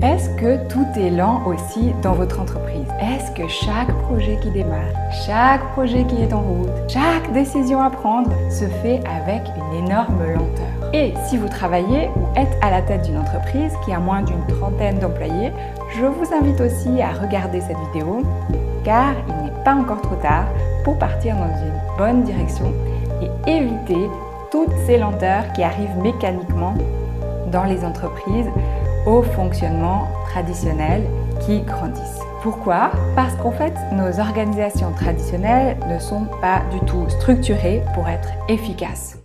Est-ce que tout est lent aussi dans votre entreprise? Est-ce que chaque projet qui démarre, chaque projet qui est en route, chaque décision à prendre se fait avec une énorme lenteur? Et si vous travaillez ou êtes à la tête d'une entreprise qui a moins d'une trentaine d'employés, je vous invite aussi à regarder cette vidéo car il n'est pas encore trop tard pour partir dans une bonne direction et éviter toutes ces lenteurs qui arrivent mécaniquement dans les entreprises fonctionnement traditionnel qui grandissent. Pourquoi? Parce qu'en fait, nos organisations traditionnelles ne sont pas du tout structurées pour être efficaces.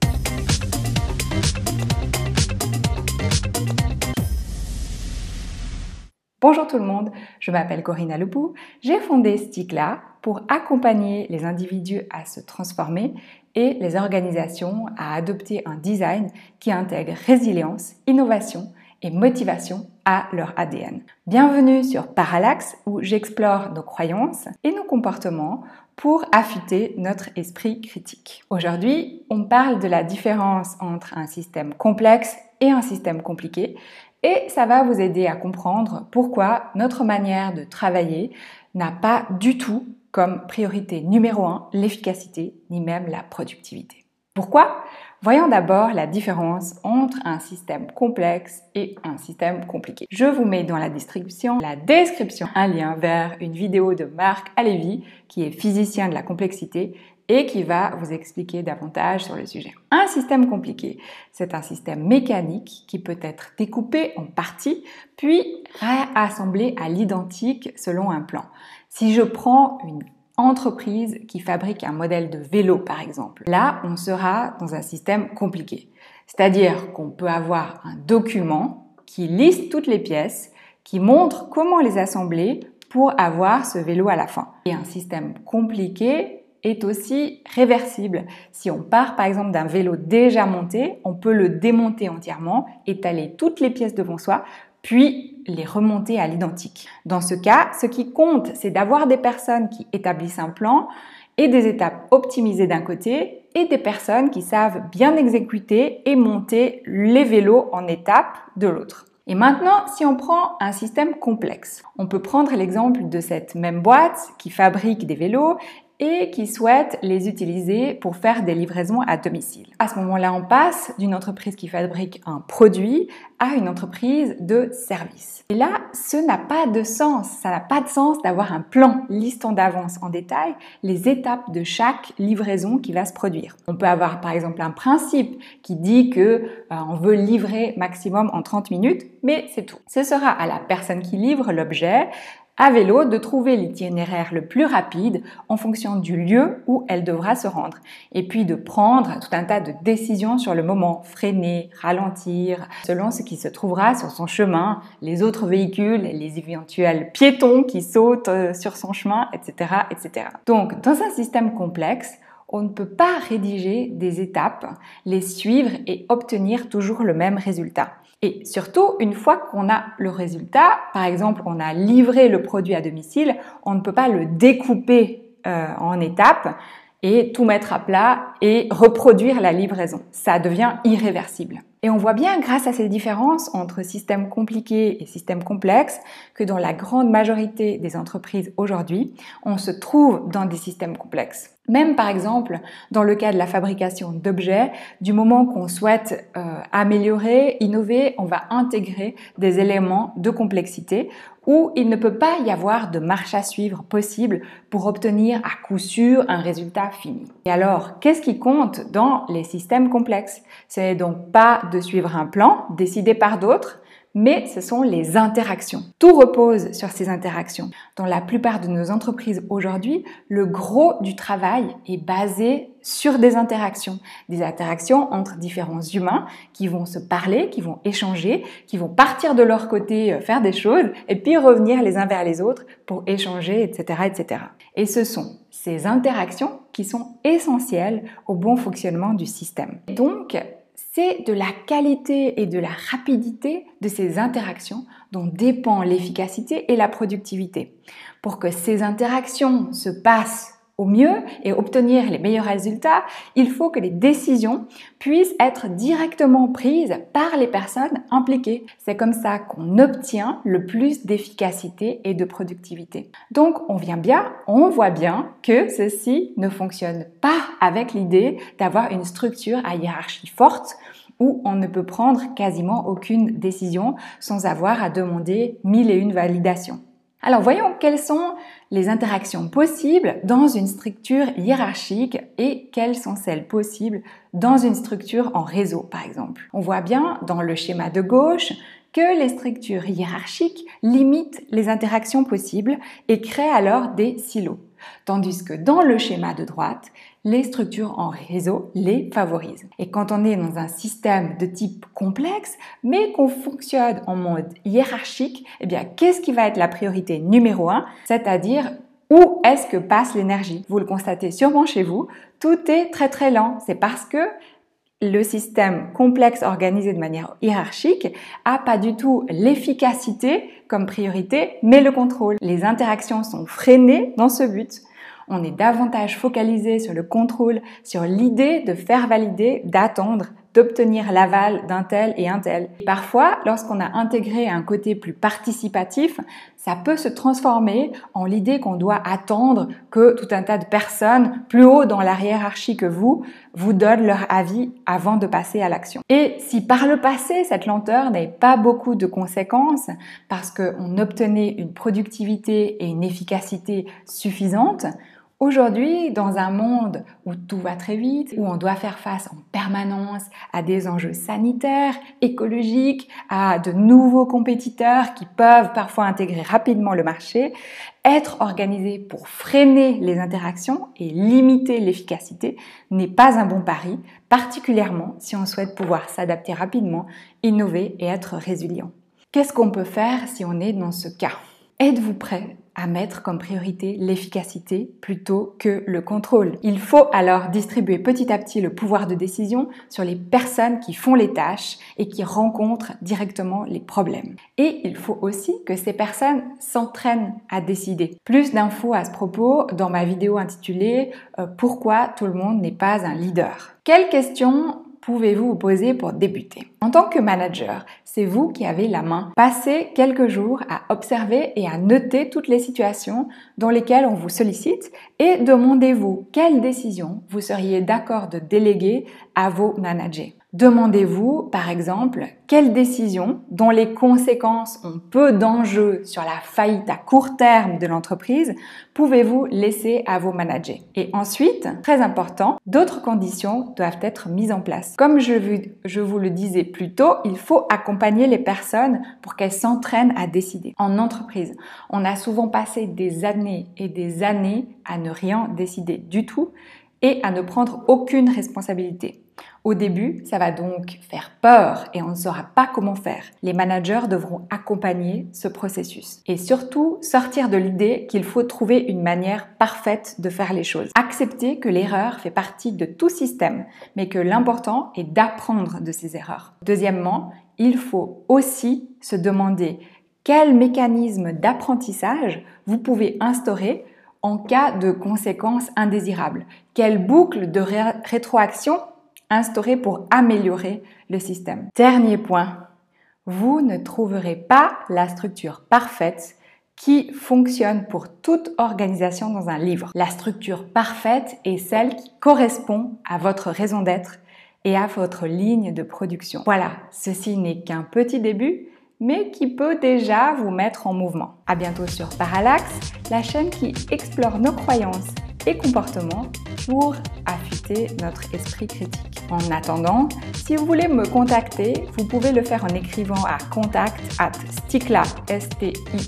Bonjour tout le monde, je m'appelle Corinna Lepou. J'ai fondé Sticla pour accompagner les individus à se transformer et les organisations à adopter un design qui intègre résilience, innovation et motivation à leur ADN. Bienvenue sur Parallax où j'explore nos croyances et nos comportements pour affûter notre esprit critique. Aujourd'hui, on parle de la différence entre un système complexe et un système compliqué et ça va vous aider à comprendre pourquoi notre manière de travailler n'a pas du tout comme priorité numéro un l'efficacité ni même la productivité. Pourquoi? Voyons d'abord la différence entre un système complexe et un système compliqué. Je vous mets dans la description, la description un lien vers une vidéo de Marc Alevi qui est physicien de la complexité et qui va vous expliquer davantage sur le sujet. Un système compliqué, c'est un système mécanique qui peut être découpé en parties puis réassemblé à l'identique selon un plan. Si je prends une entreprise qui fabrique un modèle de vélo, par exemple. Là, on sera dans un système compliqué. C'est-à-dire qu'on peut avoir un document qui liste toutes les pièces, qui montre comment les assembler pour avoir ce vélo à la fin. Et un système compliqué est aussi réversible. Si on part par exemple d'un vélo déjà monté, on peut le démonter entièrement, étaler toutes les pièces devant soi puis les remonter à l'identique. Dans ce cas, ce qui compte, c'est d'avoir des personnes qui établissent un plan et des étapes optimisées d'un côté et des personnes qui savent bien exécuter et monter les vélos en étapes de l'autre. Et maintenant, si on prend un système complexe, on peut prendre l'exemple de cette même boîte qui fabrique des vélos et qui souhaitent les utiliser pour faire des livraisons à domicile. À ce moment-là, on passe d'une entreprise qui fabrique un produit à une entreprise de service. Et là, ce n'a pas de sens. Ça n'a pas de sens d'avoir un plan listant d'avance en détail les étapes de chaque livraison qui va se produire. On peut avoir par exemple un principe qui dit que on veut livrer maximum en 30 minutes, mais c'est tout. Ce sera à la personne qui livre l'objet à vélo de trouver l'itinéraire le plus rapide en fonction du lieu où elle devra se rendre et puis de prendre tout un tas de décisions sur le moment, freiner, ralentir, selon ce qui se trouvera sur son chemin, les autres véhicules, les éventuels piétons qui sautent euh, sur son chemin, etc., etc. Donc, dans un système complexe, on ne peut pas rédiger des étapes, les suivre et obtenir toujours le même résultat. Et surtout, une fois qu'on a le résultat, par exemple, on a livré le produit à domicile, on ne peut pas le découper euh, en étapes et tout mettre à plat et reproduire la livraison. Ça devient irréversible. Et on voit bien, grâce à ces différences entre systèmes compliqués et systèmes complexes, que dans la grande majorité des entreprises aujourd'hui, on se trouve dans des systèmes complexes. Même par exemple, dans le cas de la fabrication d'objets, du moment qu'on souhaite euh, améliorer, innover, on va intégrer des éléments de complexité où il ne peut pas y avoir de marche à suivre possible pour obtenir à coup sûr un résultat fini. Et alors, qu'est-ce qui compte dans les systèmes complexes? C'est donc pas de suivre un plan décidé par d'autres, mais ce sont les interactions. Tout repose sur ces interactions. Dans la plupart de nos entreprises aujourd'hui, le gros du travail est basé sur des interactions. Des interactions entre différents humains qui vont se parler, qui vont échanger, qui vont partir de leur côté euh, faire des choses et puis revenir les uns vers les autres pour échanger, etc., etc. Et ce sont ces interactions qui sont essentielles au bon fonctionnement du système. Donc, c'est de la qualité et de la rapidité de ces interactions dont dépend l'efficacité et la productivité. Pour que ces interactions se passent Au mieux et obtenir les meilleurs résultats, il faut que les décisions puissent être directement prises par les personnes impliquées. C'est comme ça qu'on obtient le plus d'efficacité et de productivité. Donc on vient bien, on voit bien que ceci ne fonctionne pas avec l'idée d'avoir une structure à hiérarchie forte où on ne peut prendre quasiment aucune décision sans avoir à demander mille et une validations. Alors voyons quelles sont les interactions possibles dans une structure hiérarchique et quelles sont celles possibles dans une structure en réseau par exemple. On voit bien dans le schéma de gauche que les structures hiérarchiques limitent les interactions possibles et créent alors des silos. Tandis que dans le schéma de droite, les structures en réseau les favorisent. Et quand on est dans un système de type complexe, mais qu'on fonctionne en mode hiérarchique, eh bien, qu'est-ce qui va être la priorité numéro un? C'est-à-dire où est-ce que passe l'énergie? Vous le constatez sûrement chez vous, tout est très très lent. C'est parce que le système complexe organisé de manière hiérarchique a pas du tout l'efficacité comme priorité, mais le contrôle. Les interactions sont freinées dans ce but. On est davantage focalisé sur le contrôle, sur l'idée de faire valider, d'attendre, d'obtenir l'aval d'un tel et un tel. Parfois, lorsqu'on a intégré un côté plus participatif, ça peut se transformer en l'idée qu'on doit attendre que tout un tas de personnes plus haut dans la hiérarchie que vous vous donnent leur avis avant de passer à l'action. Et si par le passé, cette lenteur n'avait pas beaucoup de conséquences parce qu'on obtenait une productivité et une efficacité suffisantes, Aujourd'hui, dans un monde où tout va très vite, où on doit faire face en permanence à des enjeux sanitaires, écologiques, à de nouveaux compétiteurs qui peuvent parfois intégrer rapidement le marché, être organisé pour freiner les interactions et limiter l'efficacité n'est pas un bon pari, particulièrement si on souhaite pouvoir s'adapter rapidement, innover et être résilient. Qu'est-ce qu'on peut faire si on est dans ce cas? Êtes-vous prêt? À mettre comme priorité l'efficacité plutôt que le contrôle. Il faut alors distribuer petit à petit le pouvoir de décision sur les personnes qui font les tâches et qui rencontrent directement les problèmes. Et il faut aussi que ces personnes s'entraînent à décider. Plus d'infos à ce propos dans ma vidéo intitulée euh, Pourquoi tout le monde n'est pas un leader? Quelles questions pouvez-vous vous poser pour débuter? En tant que manager, c'est vous qui avez la main. Passez quelques jours à observer et à noter toutes les situations dans lesquelles on vous sollicite et demandez-vous quelles décisions vous seriez d'accord de déléguer à vos managers. Demandez-vous, par exemple, quelles décisions dont les conséquences ont peu d'enjeux sur la faillite à court terme de l'entreprise pouvez-vous laisser à vos managers? Et ensuite, très important, d'autres conditions doivent être mises en place. Comme je, je vous le disais plus tôt, il faut accompagner les personnes pour qu'elles s'entraînent à décider. En entreprise, on a souvent passé des années et des années à ne rien décider du tout et à ne prendre aucune responsabilité. Au début, ça va donc faire peur et on ne saura pas comment faire. Les managers devront accompagner ce processus et surtout sortir de l'idée qu'il faut trouver une manière parfaite de faire les choses. Accepter que l'erreur fait partie de tout système, mais que l'important est d'apprendre de ces erreurs. Deuxièmement, il faut aussi se demander quel mécanisme d'apprentissage vous pouvez instaurer en cas de conséquences indésirables. Quelle boucle de rétroaction instauré pour améliorer le système. Dernier point, vous ne trouverez pas la structure parfaite qui fonctionne pour toute organisation dans un livre. La structure parfaite est celle qui correspond à votre raison d'être et à votre ligne de production. Voilà, ceci n'est qu'un petit début, mais qui peut déjà vous mettre en mouvement. À bientôt sur Parallax, la chaîne qui explore nos croyances et comportements pour affûter notre esprit critique. En attendant, si vous voulez me contacter, vous pouvez le faire en écrivant à contact at sticla.co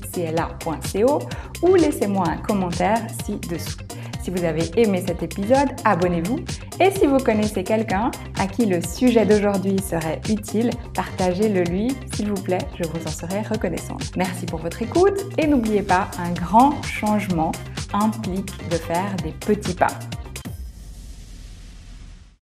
ou laissez-moi un commentaire ci-dessous. Si vous avez aimé cet épisode, abonnez-vous et si vous connaissez quelqu'un à qui le sujet d'aujourd'hui serait utile, partagez-le lui, s'il vous plaît, je vous en serai reconnaissante. Merci pour votre écoute et n'oubliez pas, un grand changement implique de faire des petits pas.